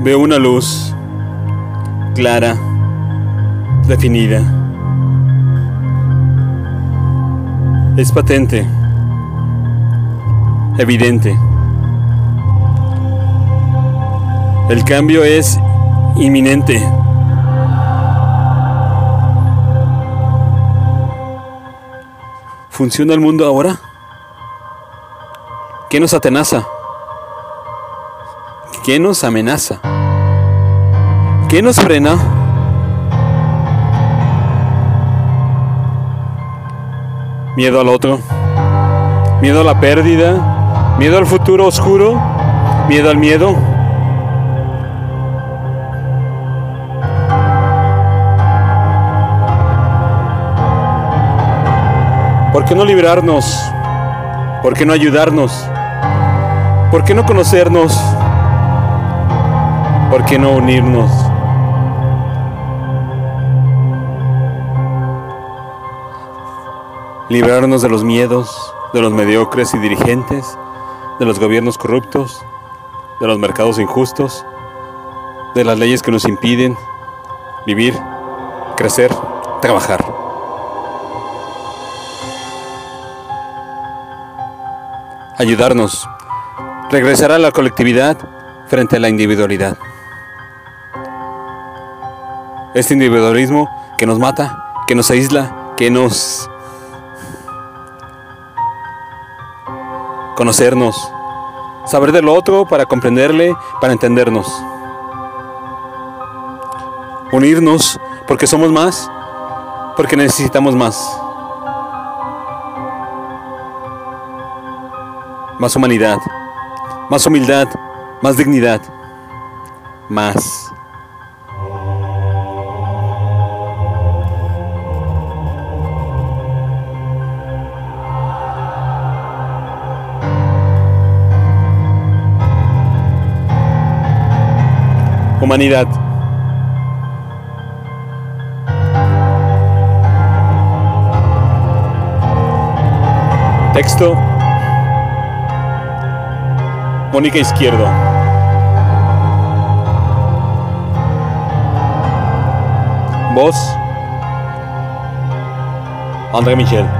Veo una luz clara, definida. Es patente, evidente. El cambio es inminente. ¿Funciona el mundo ahora? ¿Qué nos atenaza? ¿Qué nos amenaza? ¿Qué nos frena? Miedo al otro, miedo a la pérdida, miedo al futuro oscuro, miedo al miedo. ¿Por qué no liberarnos? ¿Por qué no ayudarnos? ¿Por qué no conocernos? ¿Por qué no unirnos? Liberarnos de los miedos, de los mediocres y dirigentes, de los gobiernos corruptos, de los mercados injustos, de las leyes que nos impiden vivir, crecer, trabajar. Ayudarnos, regresar a la colectividad frente a la individualidad. Este individualismo que nos mata, que nos aísla, que nos... Conocernos, saber del otro para comprenderle, para entendernos. Unirnos porque somos más, porque necesitamos más. Más humanidad, más humildad, más dignidad, más. Humanidad. Texto. Mónica Izquierdo. Voz. André Michel.